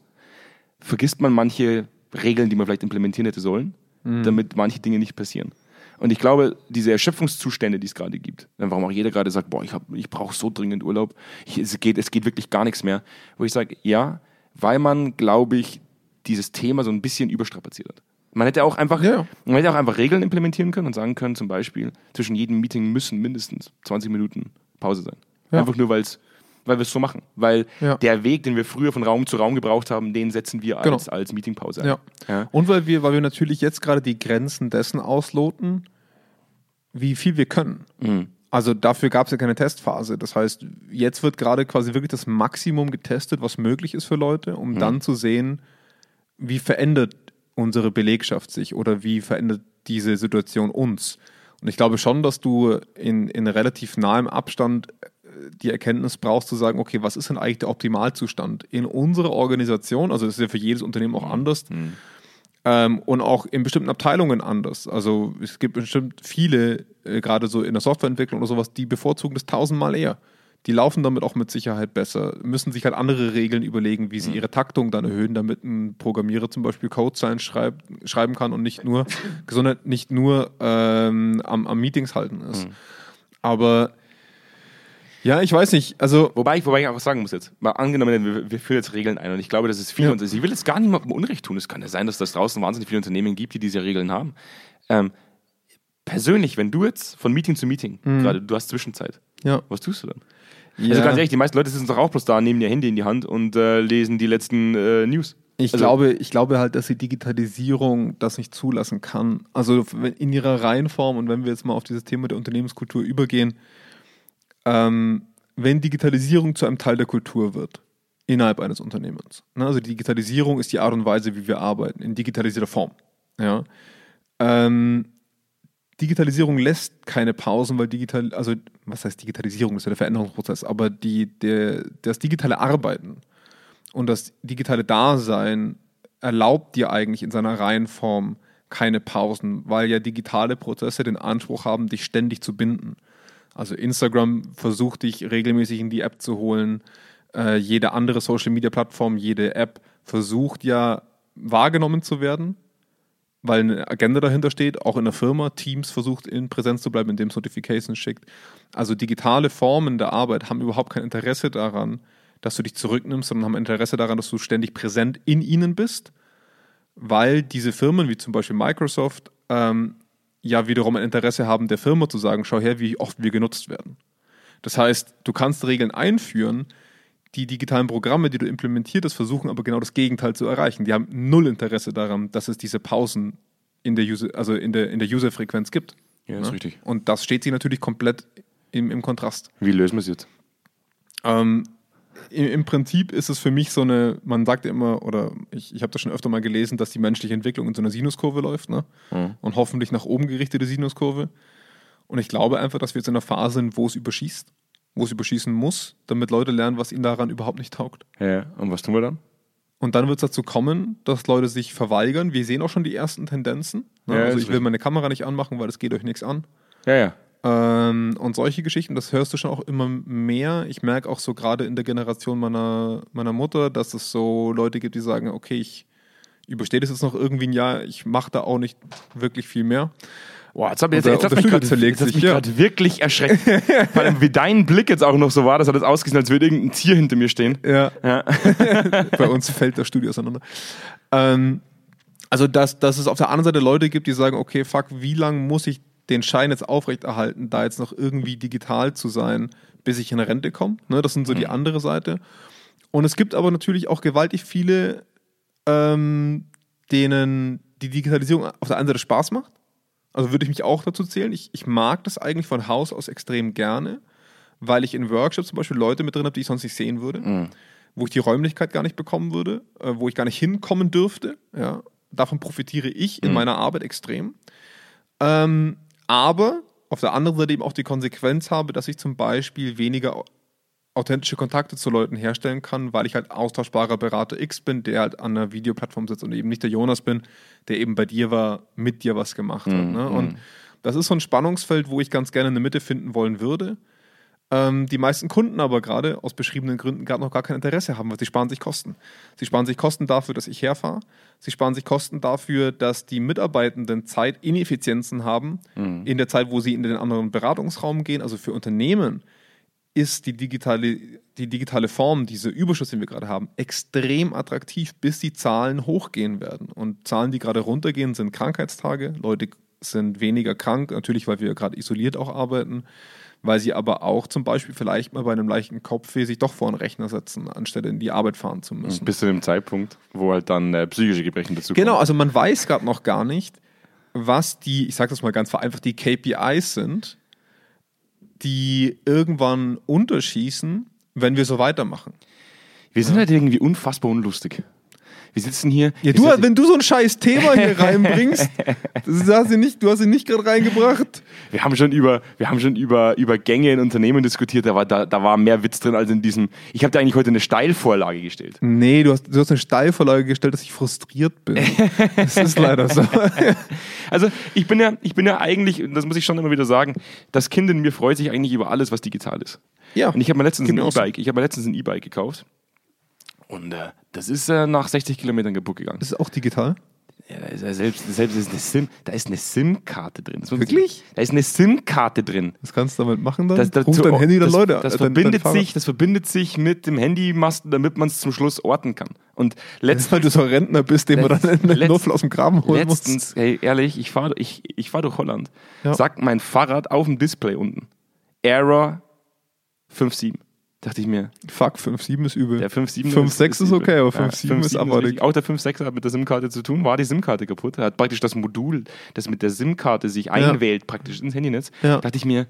vergisst man manche Regeln, die man vielleicht implementieren hätte sollen, damit manche Dinge nicht passieren. Und ich glaube, diese Erschöpfungszustände, die es gerade gibt, warum auch jeder gerade sagt, boah, ich, hab- ich brauche so dringend Urlaub, ich, es, geht, es geht wirklich gar nichts mehr, wo ich sage, ja, weil man, glaube ich, dieses Thema so ein bisschen überstrapaziert hat. Man hätte auch einfach, Ja. man hätte auch einfach Regeln implementieren können und sagen können, zum Beispiel, zwischen jedem Meeting müssen mindestens 20 Minuten Pause sein. Ja. Einfach nur, weil's, weil wir es so machen. Weil Ja. der Weg, den wir früher von Raum zu Raum gebraucht haben, den setzen wir Genau. als, als Meetingpause ein. Ja. Ja. Und weil wir, weil wir natürlich jetzt gerade die Grenzen dessen ausloten, wie viel wir können. Mhm. Also dafür gab es ja keine Testphase. Das heißt, jetzt wird gerade quasi wirklich das Maximum getestet, was möglich ist für Leute, um Mhm. dann zu sehen, wie verändert unsere Belegschaft sich oder wie verändert diese Situation uns. Und ich glaube schon, dass du in, in relativ nahem Abstand die Erkenntnis brauchst zu sagen, okay, was ist denn eigentlich der Optimalzustand in unserer Organisation? Also das ist ja für jedes Unternehmen auch anders. Ähm, und auch in bestimmten Abteilungen anders. Also es gibt bestimmt viele, äh, gerade so in der Softwareentwicklung oder sowas, die bevorzugen das tausendmal eher. Die laufen damit auch mit Sicherheit besser, müssen sich halt andere Regeln überlegen, wie sie ihre Taktung dann erhöhen, damit ein Programmierer zum Beispiel Codezeilen schreibt, schreiben kann und nicht nur, sondern nicht nur ähm, am, am Meetings halten ist. Aber ja, ich weiß nicht, also Wobei ich, wobei ich auch sagen muss jetzt, mal angenommen, wir, wir führen jetzt Regeln ein und ich glaube, das ist viel Ja. und ich will jetzt gar niemandem Unrecht tun. Es kann ja sein, dass das draußen wahnsinnig viele Unternehmen gibt, die diese Regeln haben. Ähm, persönlich, wenn du jetzt von Meeting zu Meeting, gerade du hast Zwischenzeit, ja. was tust du dann? ja. Also ganz ehrlich, die meisten Leute sitzen doch auch bloß da, nehmen ihr Handy in die Hand und äh, lesen die letzten äh, News. Ich, Also- glaube, ich glaube halt, dass die Digitalisierung das nicht zulassen kann. Also in ihrer Reihenform und wenn wir jetzt mal auf dieses Thema der Unternehmenskultur übergehen, ähm, wenn Digitalisierung zu einem Teil der Kultur wird innerhalb eines Unternehmens. Ne? Also Digitalisierung ist die Art und Weise, wie wir arbeiten, in digitalisierter Form. Ja? Ähm, Digitalisierung lässt keine Pausen, weil digital, also was heißt Digitalisierung, das ist ja der Veränderungsprozess, aber die, der, das digitale Arbeiten und das digitale Dasein erlaubt dir eigentlich in seiner Reihenform keine Pausen, weil ja digitale Prozesse den Anspruch haben, dich ständig zu binden. Also Instagram versucht dich regelmäßig in die App zu holen, äh, jede andere Social-Media-Plattform, jede App versucht ja wahrgenommen zu werden, weil eine Agenda dahinter steht, auch in der Firma. Teams versucht in Präsenz zu bleiben, indem es Notifications schickt. Also digitale Formen der Arbeit haben überhaupt kein Interesse daran, dass du dich zurücknimmst, sondern haben Interesse daran, dass du ständig präsent in ihnen bist, weil diese Firmen wie zum Beispiel Microsoft ähm, ja wiederum ein Interesse haben, der Firma zu sagen, schau her, wie oft wir genutzt werden. Das heißt, du kannst Regeln einführen, die digitalen Programme, die du implementiert hast, versuchen aber genau das Gegenteil zu erreichen. Die haben null Interesse daran, dass es diese Pausen in der User, also in der, in der User-Frequenz gibt. Ja, ist richtig. Und das steht sich natürlich komplett im, im Kontrast. Wie lösen wir es jetzt? Ähm, im, Prinzip ist es für mich so eine, man sagt ja immer, oder ich, ich habe das schon öfter mal gelesen, dass die menschliche Entwicklung in so einer Sinuskurve läuft, ne? Mhm. Und hoffentlich nach oben gerichtete Sinuskurve. Und ich glaube einfach, dass wir jetzt in einer Phase sind, wo es überschießt wo es überschießen muss, damit Leute lernen, was ihnen daran überhaupt nicht taugt. Ja, und was tun wir dann? Und dann wird es dazu kommen, dass Leute sich verweigern. Wir sehen auch schon die ersten Tendenzen. Ne? Ja, also ich will meine Kamera nicht anmachen, weil das geht euch nichts an. Ja, ja. Ähm, und solche Geschichten, das hörst du schon auch immer mehr. Ich merke auch so gerade in der Generation meiner, meiner Mutter, dass es so Leute gibt, die sagen, okay, ich überstehe das jetzt noch irgendwie ein Jahr, ich mache da auch nicht wirklich viel mehr. Boah, jetzt, hab, jetzt, Und der- jetzt, mich jetzt mich ja. gerade wirklich erschreckt. Vor allem, wie dein Blick jetzt auch noch so war, das hat es ausgesehen, als würde irgendein Tier hinter mir stehen. Ja. Ja. Bei uns fällt das Studio auseinander. Ähm, also, dass, dass es auf der anderen Seite Leute gibt, die sagen, okay, fuck, wie lange muss ich den Schein jetzt aufrechterhalten, da jetzt noch irgendwie digital zu sein, bis ich in Rente komme? Ne, das sind so die andere Seite. Und es gibt aber natürlich auch gewaltig viele, ähm, denen die Digitalisierung auf der einen Seite Spaß macht. Also würde ich mich auch dazu zählen. Ich, ich mag das eigentlich von Haus aus extrem gerne, weil ich in Workshops zum Beispiel Leute mit drin habe, die ich sonst nicht sehen würde wo ich die Räumlichkeit gar nicht bekommen würde, äh, wo ich gar nicht hinkommen dürfte. Ja. Davon profitiere ich in meiner Arbeit extrem. Ähm, aber auf der anderen Seite eben auch die Konsequenz habe, dass ich zum Beispiel weniger au- authentische Kontakte zu Leuten herstellen kann, weil ich halt austauschbarer Berater X bin, der halt an einer Videoplattform sitzt und eben nicht der Jonas bin, der eben bei dir war, mit dir was gemacht hat. Ne? Und das ist so ein Spannungsfeld, wo ich ganz gerne eine Mitte finden wollen würde. Ähm, die meisten Kunden aber gerade aus beschriebenen Gründen gerade noch gar kein Interesse haben, weil sie sparen sich Kosten. Sie sparen sich Kosten dafür, dass ich herfahre. Sie sparen sich Kosten dafür, dass die Mitarbeitenden Zeitineffizienzen haben in der Zeit, wo sie in den anderen Beratungsraum gehen. Also für Unternehmen ist die digitale, die digitale Form, diese Überschuss, den wir gerade haben, extrem attraktiv, bis die Zahlen hochgehen werden. Und Zahlen, die gerade runtergehen, sind Krankheitstage. Leute sind weniger krank, natürlich, weil wir gerade isoliert auch arbeiten, weil sie aber auch zum Beispiel vielleicht mal bei einem leichten Kopfweh sich doch vor einen Rechner setzen, anstelle in die Arbeit fahren zu müssen. Bis zu dem Zeitpunkt, wo halt dann äh, psychische Gebrechen dazu Genau, kommen. also man weiß gerade noch gar nicht, was die, ich sage das mal ganz vereinfacht, die KPIs sind, die irgendwann unterschießen, wenn wir so weitermachen. Wir sind halt irgendwie unfassbar unlustig. Wir sitzen hier. Ja, du, wenn du so ein scheiß Thema hier reinbringst, das hast du nicht, du hast ihn nicht gerade reingebracht. wir haben schon über, wir haben schon über, über Gänge in Unternehmen diskutiert, da war, da, da war mehr Witz drin als in diesem. Ich habe dir eigentlich heute eine Steilvorlage gestellt. Nee, du hast, du hast eine Steilvorlage gestellt, dass ich frustriert bin. Das ist leider so. Also ich bin ja, ich bin ja eigentlich, das muss ich schon immer wieder sagen, das Kind in mir freut sich eigentlich über alles, was digital ist. Ja. Und ich habe mir letztens ein so. E-Bike, ich habe mir letztens ein E-Bike gekauft. Und äh, das ist äh, nach 60 Kilometern kaputt gegangen. Das ist auch digital. Ja, da ist ja selbst, selbst ist eine SIM, da ist eine SIM-Karte drin. Das muss Wirklich? Da ist eine SIM-Karte drin. Was kannst du damit machen dann? Das, das, Ruf dein Handy dann das, Leute das, äh, dein- dein verbindet Fahrrad. sich, das verbindet sich mit dem Handymasten, damit man es zum Schluss orten kann. Und Das ist, letztens, weil du so ein Rentner bist, den man dann in Notfall aus dem Graben holen muss. letztens hey, ehrlich, ich fahre ich, ich fahr durch Holland, Ja. sagt mein Fahrrad auf dem Display unten, Error 5.7. Dachte ich mir, Fuck, 5,7 ist übel. der 5.7 5,6 ist, übel. okay, aber Ja, 5,7 ist 5,7 abartig. Auch der 5.6 hat mit der SIM-Karte zu tun, war die SIM-Karte kaputt. Er hat praktisch das Modul, das mit der SIM-Karte sich einwählt, praktisch ins Handynetz. Ja. Dachte ich mir,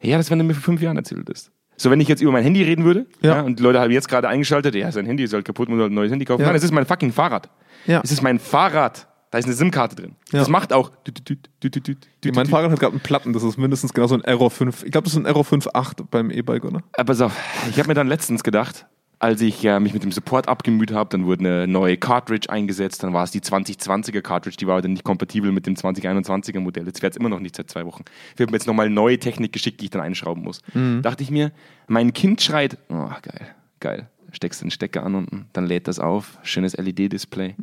ja, das wenn du mir vor fünf Jahren erzählt hast. So, wenn ich jetzt über mein Handy reden würde, ja. Ja. und die Leute haben jetzt gerade eingeschaltet, ja, sein Handy ist halt kaputt, muss halt ein neues Handy kaufen. Ja. Nein, es ist mein fucking Fahrrad. Ja. Es ist mein Fahrrad. Da ist eine SIM-Karte drin. Ja. Das macht auch. dü- mein Fahrrad hat gerade einen Platten, das ist mindestens genau so ein Error 5. Ich glaube, das ist ein Error 5.8 beim E-Bike, oder? Aber pass auf, ich habe mir dann letztens gedacht, als ich äh, mich mit dem Support abgemüht habe, dann wurde eine neue Cartridge eingesetzt, dann war es die 2020er Cartridge, die war dann nicht kompatibel mit dem 2021er Modell. Jetzt fährt es immer noch nicht seit zwei Wochen. Wird mir jetzt nochmal neue Technik geschickt, die ich dann einschrauben muss. Dachte ich mir, mein Kind schreit, oh geil, geil. Steckst den Stecker an unten, dann lädt das auf, schönes LED-Display,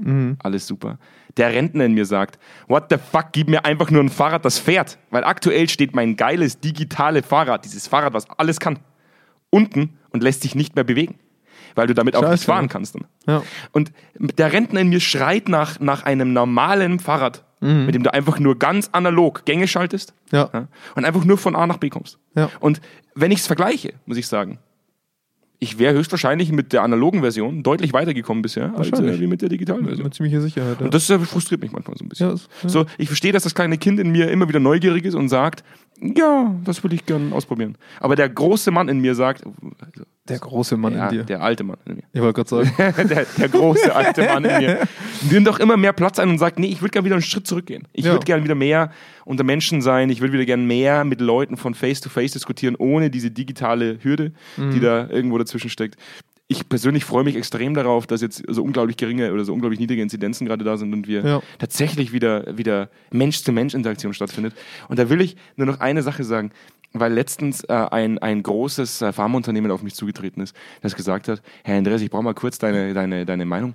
alles super. Der Rentner in mir sagt, what the fuck, gib mir einfach nur ein Fahrrad, das fährt. Weil aktuell steht mein geiles digitale Fahrrad, dieses Fahrrad, was alles kann, unten und lässt sich nicht mehr bewegen. Weil du damit auch nicht Scheiße, fahren kannst dann. Ja. Und der Rentner in mir schreit nach, nach einem normalen Fahrrad, mit dem du einfach nur ganz analog Gänge schaltest Ja. ja, und einfach nur von A nach B kommst. Und wenn ich es vergleiche, muss ich sagen, ich wäre höchstwahrscheinlich mit der analogen Version deutlich weitergekommen bisher als Wahrscheinlich. äh, wie mit der digitalen Version. Mit ziemlicher Sicherheit. Ja. Und das äh, frustriert mich manchmal so ein bisschen. Ja, das- ja. So, ich verstehe, dass das kleine Kind in mir immer wieder neugierig ist und sagt, ja, das würde ich gerne ausprobieren. Aber der große Mann in mir sagt, also, Der große Mann ja, in dir. der alte Mann in mir. ich wollte gerade sagen. der, der große alte Mann in mir nimmt doch immer mehr Platz ein und sagt, nee, ich würde gerne wieder einen Schritt zurückgehen. Ich Ja. würde gerne wieder mehr unter Menschen sein. Ich würde wieder gerne mehr mit Leuten von Face to Face diskutieren, ohne diese digitale Hürde, Mhm. die da irgendwo dazwischen steckt. Ich persönlich freue mich extrem darauf, dass jetzt so unglaublich geringe oder so unglaublich niedrige Inzidenzen gerade da sind und wir Ja. tatsächlich wieder, wieder Mensch-zu-Mensch-Interaktion stattfindet. Und da will ich nur noch eine Sache sagen, weil letztens äh, ein, ein großes äh, Pharmaunternehmen auf mich zugetreten ist, das gesagt hat, Herr Andreas, ich brauche mal kurz deine, deine, deine Meinung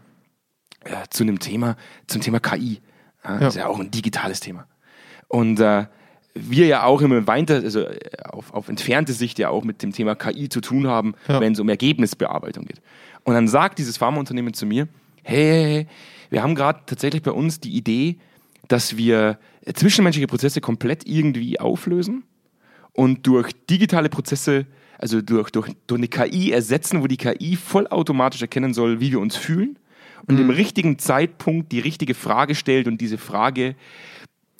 äh, zu einem Thema, zum Thema KI. Ja, Das ist ja auch ein digitales Thema. Und äh, wir ja auch immer weiter, also äh, auf, auf entfernte Sicht ja auch mit dem Thema KI zu tun haben, Ja. wenn es um Ergebnisbearbeitung geht. Und dann sagt dieses Pharmaunternehmen zu mir, hey, hey, hey wir haben gerade tatsächlich bei uns die Idee, dass wir äh, zwischenmenschliche Prozesse komplett irgendwie auflösen und durch digitale Prozesse, also durch, durch, durch eine KI ersetzen, wo die KI vollautomatisch erkennen soll, wie wir uns fühlen und im richtigen Zeitpunkt die richtige Frage stellt und diese Frage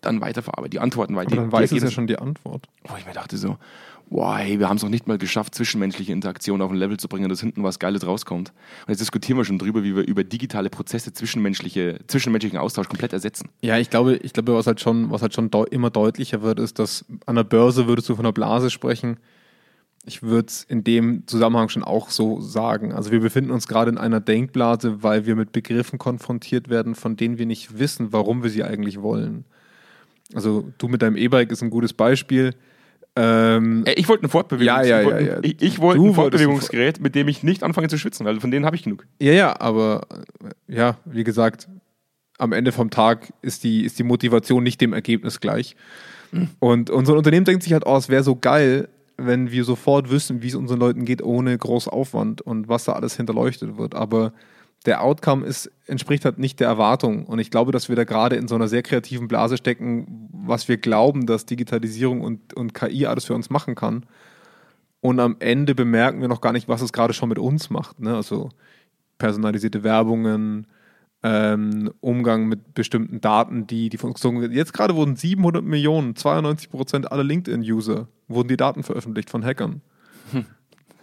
dann weiterverarbeitet, die Antworten weiter. Dann weiß es ja schon die Antwort. wo ich mir dachte so, wow, hey, wir haben es noch nicht mal geschafft, zwischenmenschliche Interaktion auf ein Level zu bringen, dass hinten was Geiles rauskommt. Und jetzt diskutieren wir schon drüber, wie wir über digitale Prozesse zwischenmenschliche, zwischenmenschlichen Austausch komplett ersetzen. Ja, ich glaube, ich glaube, was halt schon, was halt schon deu immer deutlicher wird, ist, dass an der Börse würdest du von einer Blase sprechen. Ich würde es in dem Zusammenhang schon auch so sagen. Also wir befinden uns gerade in einer Denkblase, weil wir mit Begriffen konfrontiert werden, von denen wir nicht wissen, warum wir sie eigentlich wollen. Also du mit deinem E-Bike ist ein gutes Beispiel. Ähm, Äh, Ich wollte ein Fortbewegungs Ja, ja, ja, ja. Ich, ich wollte ein Fortbewegungsgerät, mit dem ich nicht anfange zu schwitzen, weil von denen habe ich genug. Ja, ja, aber äh, ja, wie gesagt, am Ende vom Tag ist die, ist die Motivation nicht dem Ergebnis gleich. Und unser Unternehmen denkt sich halt, oh, es wäre so geil, wenn wir sofort wissen, wie es unseren Leuten geht, ohne groß Aufwand und was da alles hinterleuchtet wird. Aber der Outcome ist, entspricht halt nicht der Erwartung. Und ich glaube, dass wir da gerade in so einer sehr kreativen Blase stecken, was wir glauben, dass Digitalisierung und, und KI alles für uns machen kann. Und am Ende bemerken wir noch gar nicht, was es gerade schon mit uns macht. Ne? Also personalisierte Werbungen, ähm, Umgang mit bestimmten Daten, die, die von. Jetzt gerade wurden 700 Millionen, 92 Prozent aller LinkedIn-User, wurden die Daten veröffentlicht von Hackern.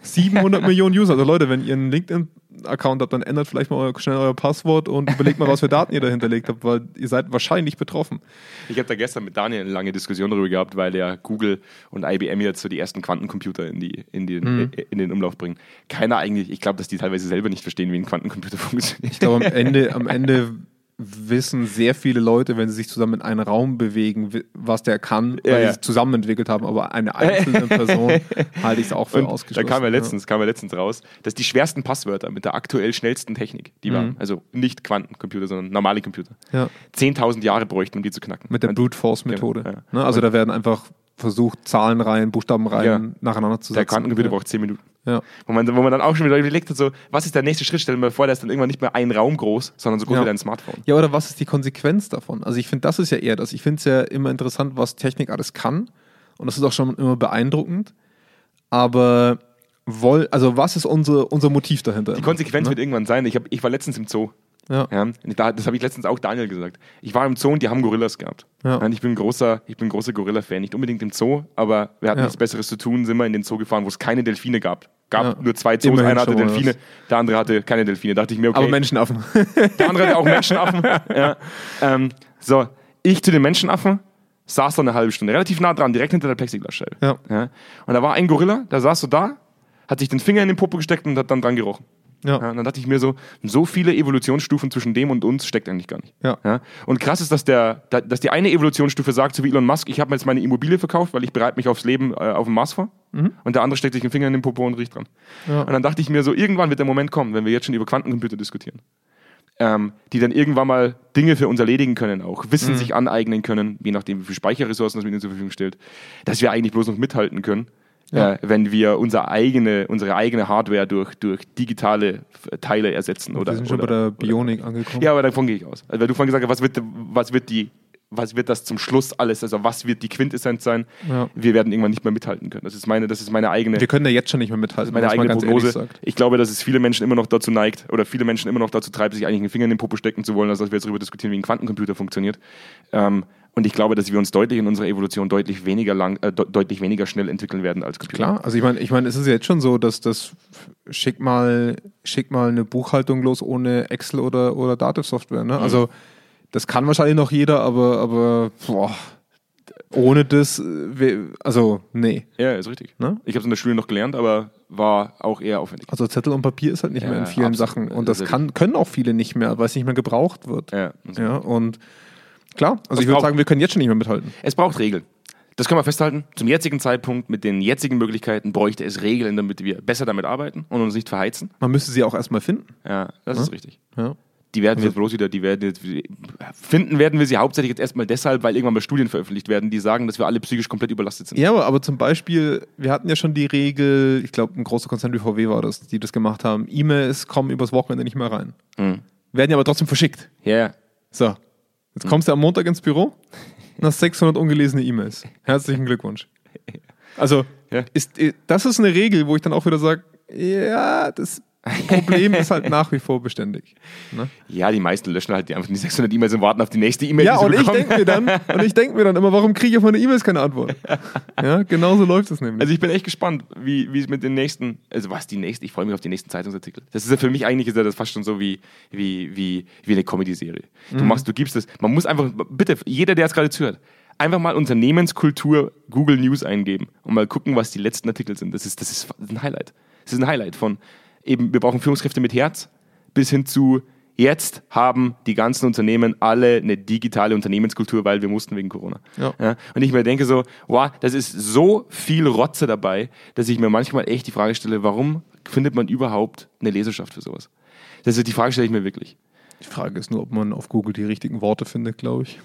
700 Millionen User. Also Leute, wenn ihr einen LinkedIn-Account habt, dann ändert vielleicht mal euer, schnell euer Passwort und überlegt mal, was für Daten ihr da hinterlegt habt, weil ihr seid wahrscheinlich betroffen. Ich habe da gestern mit Daniel eine lange Diskussion darüber gehabt, weil ja Google und IBM jetzt so die ersten Quantencomputer in, die, in, den, Mhm. in den Umlauf bringen. Keiner eigentlich, ich glaube, dass die teilweise selber nicht verstehen, wie ein Quantencomputer funktioniert. Ich glaube, am Ende, am Ende wissen sehr viele Leute, wenn sie sich zusammen in einen Raum bewegen, was der kann, weil Ja, sie ja. es zusammen entwickelt haben, aber eine einzelne Person halte ich es auch für Und da ausgeschlossen. kam ja letztens, kam ja letztens raus, dass die schwersten Passwörter mit der aktuell schnellsten Technik, die waren, also nicht Quantencomputer, sondern normale Computer, Ja. 10.000 Jahre bräuchten, um die zu knacken. Mit der Und- Brute Force Methode. Ja, ja. Ne? Also da werden einfach versucht, Zahlenreihen, Buchstabenreihen Ja. nacheinander zu setzen. Der Quantencomputer ja. braucht 10 Minuten. Ja. Wo man, wo man dann auch schon wieder überlegt hat, so, was ist der nächste Schritt? Stell dir mal vor, der ist dann irgendwann nicht mehr ein Raum groß, sondern so groß Ja. wie dein Smartphone. Ja, oder was ist die Konsequenz davon? Also ich finde, das ist ja eher das. Ich finde es ja immer interessant, was Technik alles kann. Und das ist auch schon immer beeindruckend. Aber woll, also was ist unsere, unser Motiv dahinter? Die Konsequenz wird irgendwann sein, ich, hab, ich war letztens im Zoo. Ja. Ja, das habe ich letztens auch Daniel gesagt. Ich war im Zoo und die haben Gorillas gehabt. Ja. Und ich bin ein großer, ich bin ein großer Gorilla-Fan. Nicht unbedingt im Zoo, aber wir hatten Ja. nichts Besseres zu tun, sind wir in den Zoo gefahren, wo es keine Delfine gab. gab Ja. nur zwei Zoos, Immerhin einer hatte Delfine, der andere hatte keine Delfine. Da dachte ich mir, okay, Aber Menschenaffen. der andere hatte auch Menschenaffen. ja. ähm, so, ich zu den Menschenaffen saß da eine halbe Stunde, relativ nah dran, direkt hinter der Plexiglasscheibe. Ja. Und da war ein Gorilla, der saß so da, hat sich den Finger in den Popo gesteckt und hat dann dran gerochen. Ja. Ja, und dann dachte ich mir so, so viele Evolutionsstufen zwischen dem und uns steckt eigentlich gar nicht. Ja. Und krass ist, dass, der, da- dass die eine Evolutionsstufe sagt, so wie Elon Musk, ich habe mir jetzt meine Immobilie verkauft, weil ich bereite mich aufs Leben äh, auf dem Mars vor. Und der andere steckt sich den Finger in den Popo und riecht dran. Mhm. Ja. Und dann dachte ich mir so, irgendwann wird der Moment kommen, wenn wir jetzt schon über Quantencomputer diskutieren, ähm, die dann irgendwann mal Dinge für uns erledigen können, auch Mhm. Wissen sich aneignen können, je nachdem, wie viel Speicherressourcen das mit ihnen zur Verfügung stellt, dass wir eigentlich bloß noch mithalten können. Ja. Äh, wenn wir unsere eigene, unsere eigene Hardware durch, durch digitale Teile ersetzen. Oder, Wir sind schon oder, bei der Bionik angekommen. Ja, aber davon gehe ich aus. Also, weil du vorhin gesagt hast, was wird, was wird die, was wird das zum Schluss alles, also was wird die Quintessenz sein? Ja. Wir werden irgendwann nicht mehr mithalten können. Das ist meine, das ist meine eigene, Wir können da jetzt schon nicht mehr mithalten, meine eigene Prognose. Ich glaube, dass es viele Menschen immer noch dazu neigt, oder viele Menschen immer noch dazu treibt, sich eigentlich einen Finger in den Popo stecken zu wollen, als dass wir jetzt darüber diskutieren, wie ein Quantencomputer funktioniert. Ähm, und ich glaube, dass wir uns deutlich in unserer Evolution deutlich weniger lang, äh, de deutlich weniger schnell entwickeln werden als Computer. Klar, also ich meine, ich meine, es ist ja jetzt schon so, dass das schick mal, schick mal eine Buchhaltung los ohne Excel oder, oder Dativ-Software. Ne? Also das kann wahrscheinlich noch jeder, aber, aber boah, ohne das, äh, also nee. Ja, ist richtig. Ne? Ich habe es in der Schule noch gelernt, aber war auch eher aufwendig. Also Zettel und Papier ist halt nicht Ja, mehr in vielen. Sachen. Und das Also- kann, können auch viele nicht mehr, weil es nicht mehr gebraucht wird. Ja, das- Ja, und klar, also Das ich würde sagen, wir können jetzt schon nicht mehr mithalten. Es braucht Regeln. Das können wir festhalten. Zum jetzigen Zeitpunkt mit den jetzigen Möglichkeiten bräuchte es Regeln, damit wir besser damit arbeiten und uns nicht verheizen. Man müsste sie auch erstmal finden. Ja, das ist richtig. Ja. Die werden wir jetzt bloß wieder, die werden jetzt, finden werden wir sie hauptsächlich jetzt erstmal deshalb, weil irgendwann mal Studien veröffentlicht werden, die sagen, dass wir alle psychisch komplett überlastet sind. Ja, aber, aber zum Beispiel, wir hatten ja schon die Regel, ich glaube, ein großer Konzern wie VW war das, die das gemacht haben. E-Mails kommen übers Wochenende nicht mehr rein. Mhm. Werden ja aber trotzdem verschickt. Ja, ja. So, jetzt kommst du am Montag ins Büro und hast 600 ungelesene E-Mails. Herzlichen Glückwunsch. Also, Ja. ist, äh, das ist eine Regel, wo ich dann auch wieder sage, ja, das Problem ist halt nach wie vor beständig. Ne? ja, die meisten löschen halt die einfach die 600 E-Mails und warten auf die nächste E-Mail, Ja, die sie und ich denke mir dann, und ich denke mir dann immer, warum kriege ich auf meine E-Mails keine Antwort? Ja, genauso läuft es nämlich. Also ich bin echt gespannt, wie, wie es mit den nächsten, also was die nächsten, ich freue mich auf die nächsten Zeitungsartikel. Das ist ja für mich eigentlich ist ja das fast schon so wie, wie, wie, wie eine Comedy-Serie. Du machst, du gibst es, man muss einfach, bitte, jeder, der jetzt gerade zuhört, einfach mal Unternehmenskultur Google News eingeben und mal gucken, was die letzten Artikel sind. Das ist, das ist ein Highlight. Das ist ein Highlight von eben, wir brauchen Führungskräfte mit Herz bis hin zu Jetzt haben die ganzen Unternehmen alle eine digitale Unternehmenskultur, weil wir mussten wegen Corona. Ja. Und ich mir denke so, wow, das ist so viel Rotze dabei, dass ich mir manchmal echt die Frage stelle, warum findet man überhaupt eine Leserschaft für sowas? Das ist die Frage stelle ich mir wirklich. Die Frage ist nur, ob man auf Google die richtigen Worte findet, glaube ich.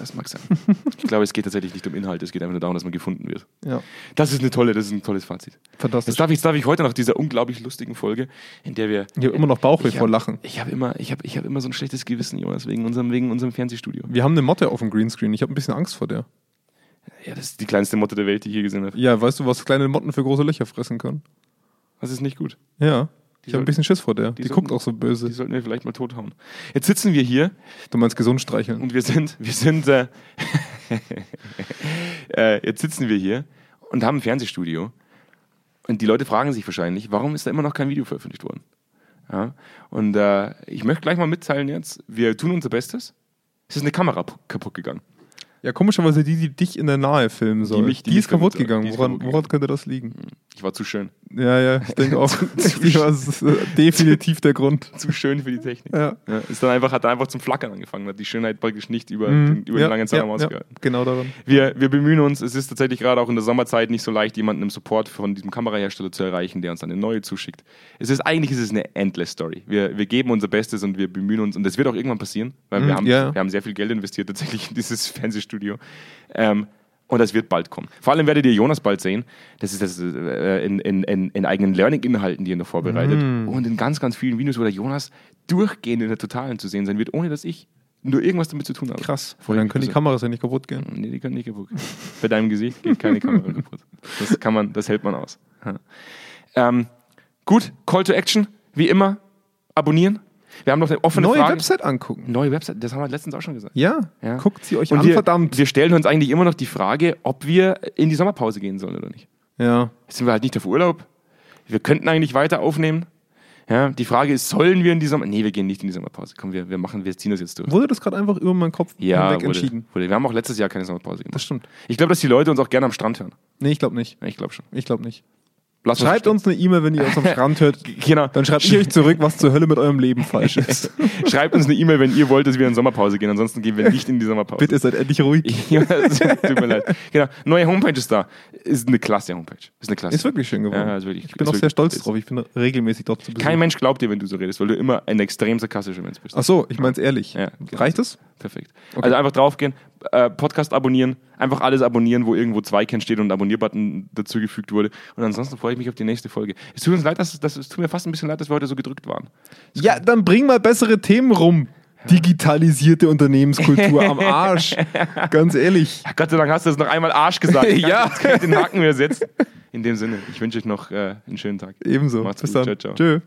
Das mag sein. Ich glaube, es geht tatsächlich nicht um Inhalt, es geht einfach nur darum, dass man gefunden wird. Ja, Das ist eine tolle, das ist ein tolles Fazit. fantastisch. Das darf ich, das darf ich heute nach dieser unglaublich lustigen Folge, in der wir. Ich habe immer noch Bauchweh vor hab- Lachen. Ich habe immer, ich habe, ich habe immer so ein schlechtes Gewissen, Jonas, wegen unserem, wegen unserem Fernsehstudio. Wir haben eine Motte auf dem Greenscreen. Ich habe ein bisschen Angst vor der. Ja, das ist die kleinste Motte der Welt, die ich je gesehen habe. Ja, weißt du, was kleine Motten für große Löcher fressen können? Das ist nicht gut. Ja. Ich habe ein bisschen Schiss vor der. Die, die guckt sollten- auch so böse. Die sollten wir vielleicht mal tothauen. Jetzt sitzen wir hier Du meinst gesund streicheln. und wir sind, wir sind, äh, äh, jetzt sitzen wir hier und haben ein Fernsehstudio und die Leute fragen sich wahrscheinlich, warum ist da immer noch kein Video veröffentlicht worden? Ja? Und äh, ich möchte gleich mal mitteilen jetzt, wir tun unser Bestes. Es ist eine Kamera kaputt gegangen. Ja, komischerweise die, die dich in der Nahe filmen soll. Die, mich- die ist mich kaputt gegangen. die ist Woran, kaputt woran könnte das liegen? Ich war zu schön. Ja, ja, ich denke auch. es ist, äh, definitiv der Grund. Zu schön für die Technik. Ja. Ja, ist dann einfach, hat dann einfach zum Flackern angefangen, hat die Schönheit praktisch nicht über, Mhm. den, über ja, den langen Zeitraum ja, ausgehalten. genau daran. Wir, wir bemühen uns, es ist tatsächlich gerade auch in der Sommerzeit nicht so leicht, jemanden im Support von diesem Kamerahersteller zu erreichen, der uns dann eine neue zuschickt. Es ist eigentlich ist es eine endless Story. Wir, wir geben unser Bestes und wir bemühen uns und das wird auch irgendwann passieren, weil wir, Mhm, haben, wir haben sehr viel Geld investiert tatsächlich in dieses Fernsehstudio. Ähm, und das wird bald kommen. Vor allem werdet ihr Jonas bald sehen. Das ist das äh, in, in, in, eigenen Learning-Inhalten, die er noch vorbereitet. Mhm. Und in ganz, ganz vielen Videos, wo der Jonas durchgehend in der Totalen zu sehen sein wird, ohne dass ich nur irgendwas damit zu tun habe. Krass. Freue dann können die sehr. Kameras ja nicht kaputt gehen. Nee, die können nicht kaputt. gehen. Bei deinem Gesicht geht keine Kamera kaputt. Das kann man, das hält man aus. Ähm, gut, Call to Action, wie immer, abonnieren. Wir haben noch eine offene Neue Frage. Website angucken. Neue Website, das haben wir letztens auch schon gesagt. Ja, Ja. guckt sie euch Und an, wir, verdammt. wir stellen uns eigentlich immer noch die Frage, ob wir in die Sommerpause gehen sollen oder nicht. ja. Jetzt sind wir halt nicht auf Urlaub. Wir könnten eigentlich weiter aufnehmen. Ja, die Frage ist, sollen wir in die Sommer... Nee, wir gehen nicht in die Sommerpause. Komm, wir, wir machen, wir ziehen das jetzt durch. Wurde das gerade einfach über meinen Kopf Ja, hinweg wurde, entschieden? wurde. Wir haben auch letztes Jahr keine Sommerpause gemacht. Das stimmt. Ich glaube, dass die Leute uns auch gerne am Strand hören. Nee, ich glaube nicht. Ich glaube schon. Ich glaube nicht. Lass Schreibt uns eine E-Mail, wenn ihr uns am Strand hört. Genau. Dann schreibt ich euch zurück, was zur Hölle mit eurem Leben falsch ist. Schreibt uns eine E-Mail, wenn ihr wollt, dass wir in Sommerpause gehen. Ansonsten gehen wir nicht in die Sommerpause. Bitte seid endlich ruhig. Ja, tut mir leid. Genau. Neue Homepage ist da. Ist eine klasse Homepage. Ist eine klasse. Ist wirklich schön geworden. Ja, ist wirklich, ich bin auch sehr stolz drauf. Ich bin regelmäßig dort zu Besuch. Kein Mensch glaubt dir, wenn du so redest, weil du immer ein extrem sarkastischer Mensch bist. Ach so, ich meine es ehrlich. Ja, genau. Reicht es? Perfekt. Also einfach draufgehen, äh, Podcast abonnieren, einfach alles abonnieren, wo irgendwo Zweikern steht und Abonnierbutton dazugefügt wurde. Und ansonsten freue ich mich auf die nächste Folge. Es tut uns leid, dass, dass es tut mir fast ein bisschen leid, dass wir heute so gedrückt waren. Ja, dann bring mal bessere Themen rum. Digitalisierte Unternehmenskultur am Arsch. Ganz ehrlich. Ja, Gott sei Dank hast du das noch einmal Arsch gesagt. Ich kann- Ja. Jetzt kann ich den Haken wieder setzen. In dem Sinne, ich wünsche euch noch äh, einen schönen Tag. Ebenso. Macht's Bis gut. dann. Ciao, ciao. Tschö.